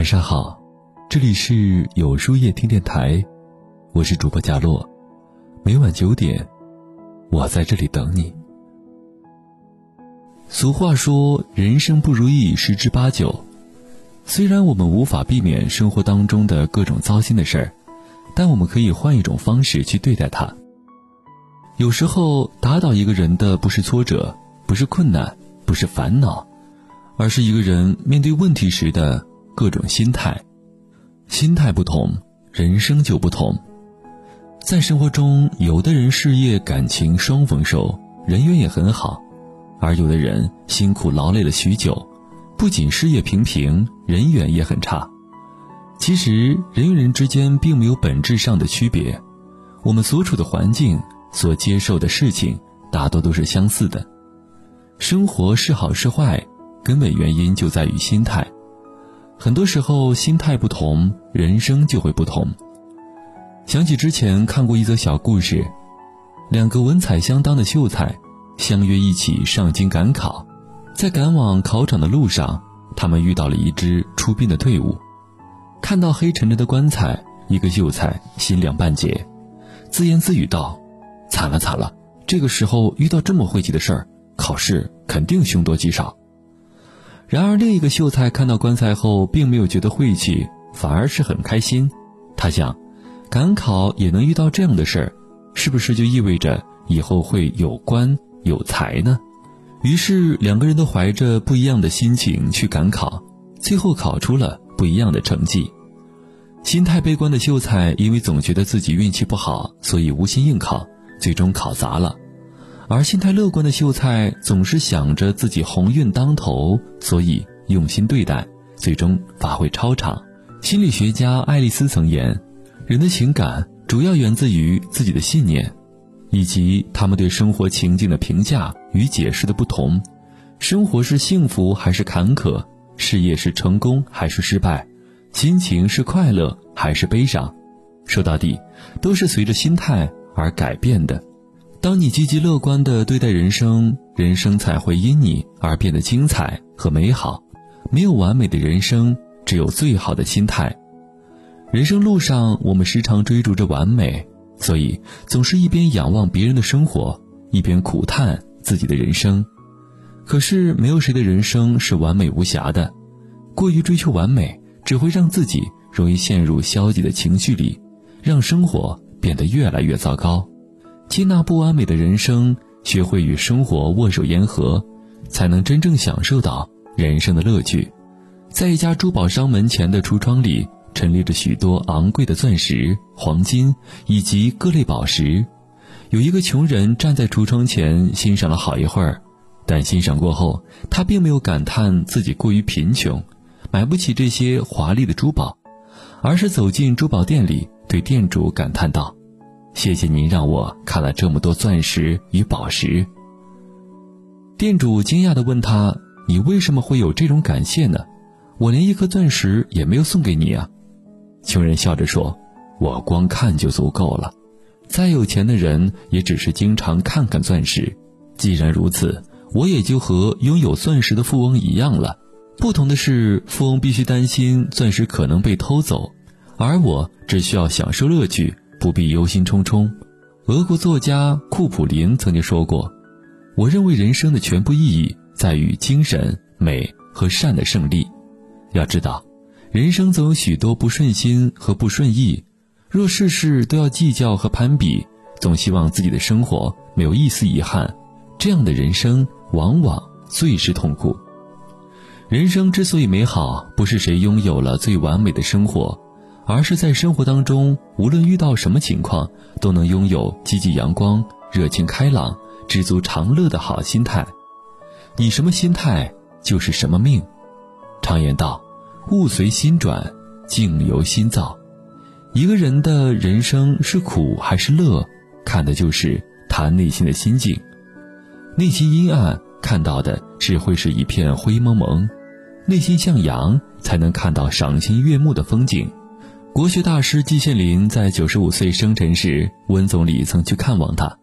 晚上好，这里是有书夜听电台，我是主播佳洛，每晚九点，我在这里等你。俗话说，人生不如意十之八九。虽然我们无法避免生活当中的各种糟心的事儿，但我们可以换一种方式去对待它。有时候，打倒一个人的不是挫折，不是困难，不是烦恼，而是一个人面对问题时的。各种心态，心态不同，人生就不同。在生活中，有的人事业、感情双丰收，人缘也很好；而有的人辛苦劳累了许久，不仅事业平平，人缘也很差。其实，人与人之间并没有本质上的区别，我们所处的环境、所接受的事情，大多都是相似的。生活是好是坏，根本原因就在于心态。很多时候，心态不同，人生就会不同。想起之前看过一则小故事，两个文采相当的秀才相约一起上京赶考，在赶往考场的路上，他们遇到了一支出殡的队伍。看到黑沉沉的棺材，一个秀才心凉半截，自言自语道：“惨了惨了，这个时候遇到这么晦气的事儿，考试肯定凶多吉少。”然而，另一个秀才看到棺材后，并没有觉得晦气，反而是很开心。他想，赶考也能遇到这样的事儿，是不是就意味着以后会有官有财呢？于是，两个人都怀着不一样的心情去赶考，最后考出了不一样的成绩。心态悲观的秀才，因为总觉得自己运气不好，所以无心应考，最终考砸了。而心态乐观的秀才总是想着自己鸿运当头，所以用心对待，最终发挥超常。心理学家爱丽丝曾言：“人的情感主要源自于自己的信念，以及他们对生活情境的评价与解释的不同。生活是幸福还是坎坷？事业是成功还是失败？心情是快乐还是悲伤？说到底，都是随着心态而改变的。”当你积极乐观地对待人生，人生才会因你而变得精彩和美好。没有完美的人生，只有最好的心态。人生路上，我们时常追逐着完美，所以总是一边仰望别人的生活，一边苦叹自己的人生。可是，没有谁的人生是完美无瑕的。过于追求完美，只会让自己容易陷入消极的情绪里，让生活变得越来越糟糕。接纳不完美的人生，学会与生活握手言和，才能真正享受到人生的乐趣。在一家珠宝商门前的橱窗里，陈列着许多昂贵的钻石、黄金以及各类宝石。有一个穷人站在橱窗前欣赏了好一会儿，但欣赏过后，他并没有感叹自己过于贫穷，买不起这些华丽的珠宝，而是走进珠宝店里，对店主感叹道。谢谢您让我看了这么多钻石与宝石。店主惊讶地问他：“你为什么会有这种感谢呢？我连一颗钻石也没有送给你啊！”穷人笑着说：“我光看就足够了，再有钱的人也只是经常看看钻石。既然如此，我也就和拥有钻石的富翁一样了。不同的是，富翁必须担心钻石可能被偷走，而我只需要享受乐趣。”不必忧心忡忡。俄国作家库普林曾经说过：“我认为人生的全部意义在于精神、美和善的胜利。要知道，人生总有许多不顺心和不顺意。若事事都要计较和攀比，总希望自己的生活没有一丝遗憾，这样的人生往往最是痛苦。人生之所以美好，不是谁拥有了最完美的生活。”而是在生活当中，无论遇到什么情况，都能拥有积极阳光、热情开朗、知足常乐的好心态。你什么心态，就是什么命。常言道：“物随心转，境由心造。”一个人的人生是苦还是乐，看的就是他内心的心境。内心阴暗，看到的只会是一片灰蒙蒙；内心向阳，才能看到赏心悦目的风景。国学大师季羡林在九十五岁生辰时，温总理曾去看望他。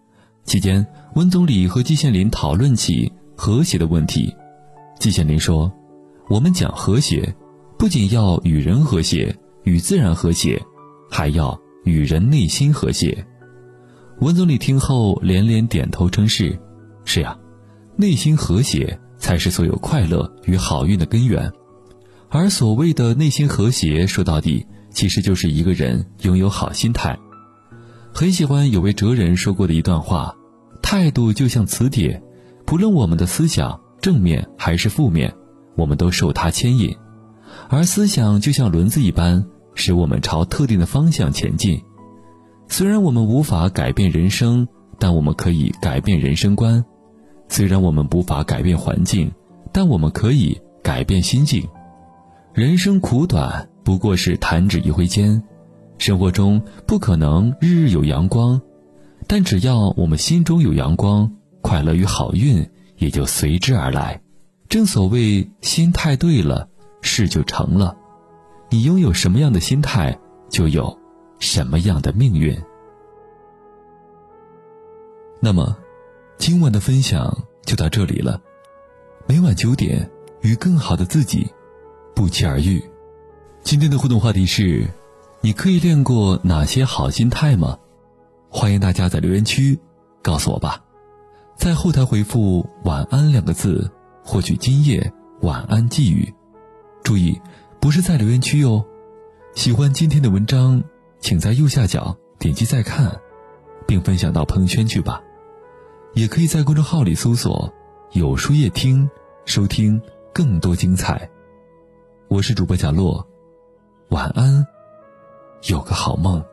期间，温总理和季羡林讨论起和谐的问题。季羡林说：“我们讲和谐，不仅要与人和谐、与自然和谐，还要与人内心和谐。温总理听后连连点头称是：“是呀，内心和谐才是所有快乐与好运的根源。而所谓的内心和谐，说到底，其实就是一个人拥有好心态。”很喜欢有位哲人说过的一段话：“态度就像磁铁，不论我们的思想正面还是负面，我们都受它牵引；而思想就像轮子一般，使我们朝特定的方向前进。虽然我们无法改变人生，但我们可以改变人生观；虽然我们无法改变环境，但我们可以改变心境。人生苦短，不过是弹指一挥间。”生活中不可能日日有阳光，但只要我们心中有阳光，快乐与好运也就随之而来。正所谓，心态对了，事就成了。你拥有什么样的心态，就有什么样的命运。那么，今晚的分享就到这里了。每晚九点，与更好的自己不期而遇。今天的互动话题是。你可以练过哪些好心态吗？欢迎大家在留言区告诉我吧。在后台回复“晚安”两个字，获取今夜晚安寄语。注意，不是在留言区哟。喜欢今天的文章，请在右下角点击再看，并分享到朋友圈去吧。也可以在公众号里搜索“有书夜听”，收听更多精彩。我是主播贾洛，晚安。有个好梦。